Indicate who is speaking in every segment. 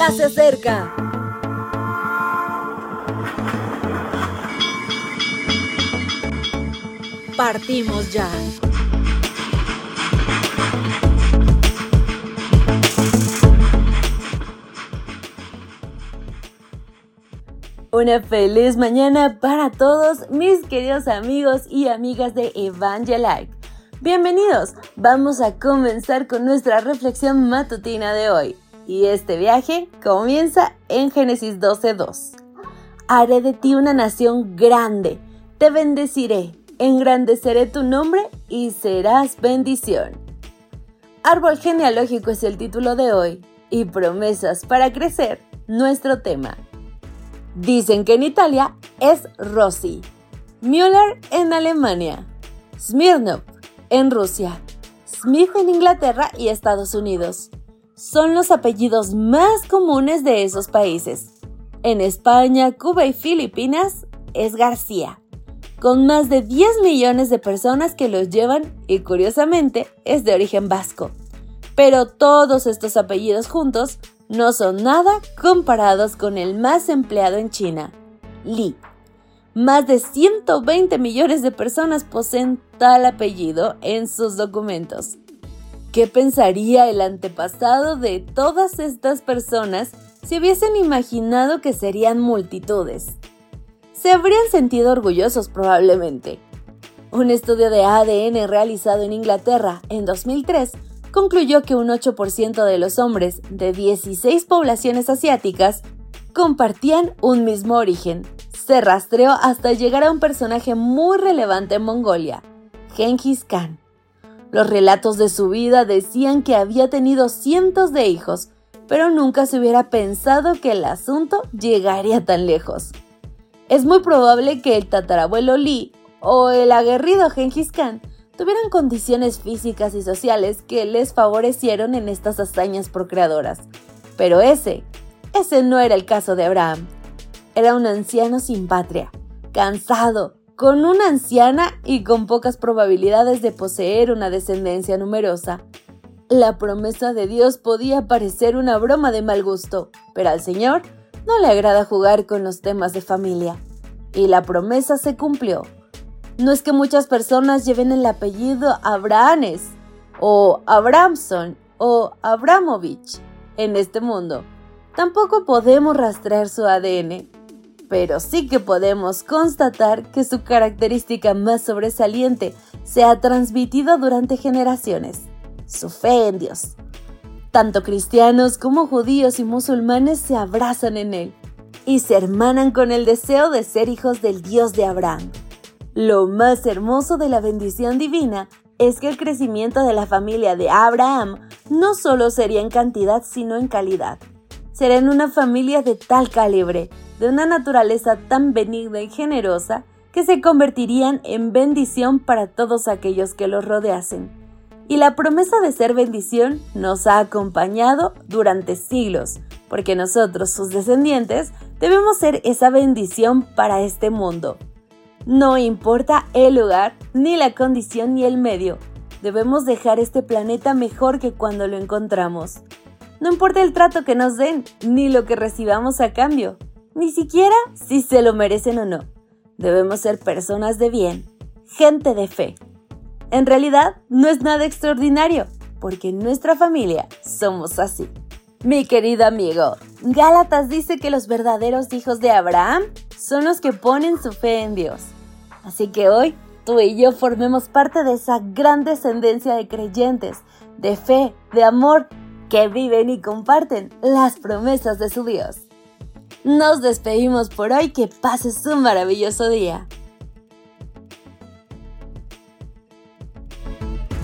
Speaker 1: ya se acerca. Partimos ya. Una feliz mañana para todos mis queridos amigos y amigas de Evangelike. Bienvenidos, vamos a comenzar con nuestra reflexión matutina de hoy. Y este viaje comienza en Génesis 12.2. Haré de ti una nación grande, te bendeciré, engrandeceré tu nombre y serás bendición. Árbol genealógico es el título de hoy y promesas para crecer, nuestro tema. Dicen que en Italia es Rossi, Müller en Alemania, Smirnov en Rusia, Smith en Inglaterra y Estados Unidos. Son los apellidos más comunes de esos países. En España, Cuba y Filipinas es García, con más de 10 millones de personas que los llevan y curiosamente es de origen vasco. Pero todos estos apellidos juntos no son nada comparados con el más empleado en China, Li. Más de 120 millones de personas poseen tal apellido en sus documentos. ¿Qué pensaría el antepasado de todas estas personas si hubiesen imaginado que serían multitudes? Se habrían sentido orgullosos probablemente. Un estudio de ADN realizado en Inglaterra en 2003 concluyó que un 8% de los hombres de 16 poblaciones asiáticas compartían un mismo origen. Se rastreó hasta llegar a un personaje muy relevante en Mongolia, Genghis Khan. Los relatos de su vida decían que había tenido cientos de hijos, pero nunca se hubiera pensado que el asunto llegaría tan lejos. Es muy probable que el tatarabuelo Li o el aguerrido Genghis Khan tuvieran condiciones físicas y sociales que les favorecieron en estas hazañas procreadoras. Pero ese, ese no era el caso de Abraham. Era un anciano sin patria, cansado, con una anciana y con pocas probabilidades de poseer una descendencia numerosa. La promesa de Dios podía parecer una broma de mal gusto, pero al Señor no le agrada jugar con los temas de familia. Y la promesa se cumplió. No es que muchas personas lleven el apellido Abrahanes o Abramson o Abramovich en este mundo. Tampoco podemos rastrear su ADN, pero sí que podemos constatar que su característica más sobresaliente se ha transmitido durante generaciones, su fe en Dios. Tanto cristianos como judíos y musulmanes se abrazan en él y se hermanan con el deseo de ser hijos del Dios de Abraham. Lo más hermoso de la bendición divina es que el crecimiento de la familia de Abraham no solo sería en cantidad, sino en calidad. Serán una familia de tal calibre, de una naturaleza tan benigna y generosa, que se convertirían en bendición para todos aquellos que los rodeasen. Y la promesa de ser bendición nos ha acompañado durante siglos, porque nosotros, sus descendientes, debemos ser esa bendición para este mundo. No importa el lugar, ni la condición, ni el medio. Debemos dejar este planeta mejor que cuando lo encontramos. No importa el trato que nos den, ni lo que recibamos a cambio, ni siquiera si se lo merecen o no. Debemos ser personas de bien, gente de fe. En realidad, no es nada extraordinario, porque en nuestra familia somos así. Mi querido amigo, Gálatas dice que los verdaderos hijos de Abraham son los que ponen su fe en Dios. Así que hoy tú y yo formemos parte de esa gran descendencia de creyentes, de fe, de amor, que viven y comparten las promesas de su Dios. Nos despedimos por hoy, que pases un maravilloso día.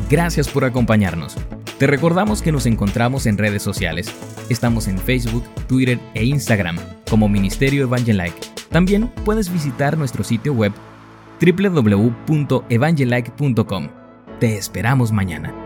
Speaker 2: Gracias por acompañarnos. Te recordamos que nos encontramos en redes sociales. Estamos en Facebook, Twitter e Instagram como Ministerio Evangelike. También puedes visitar nuestro sitio web www.evangelike.com. Te esperamos mañana.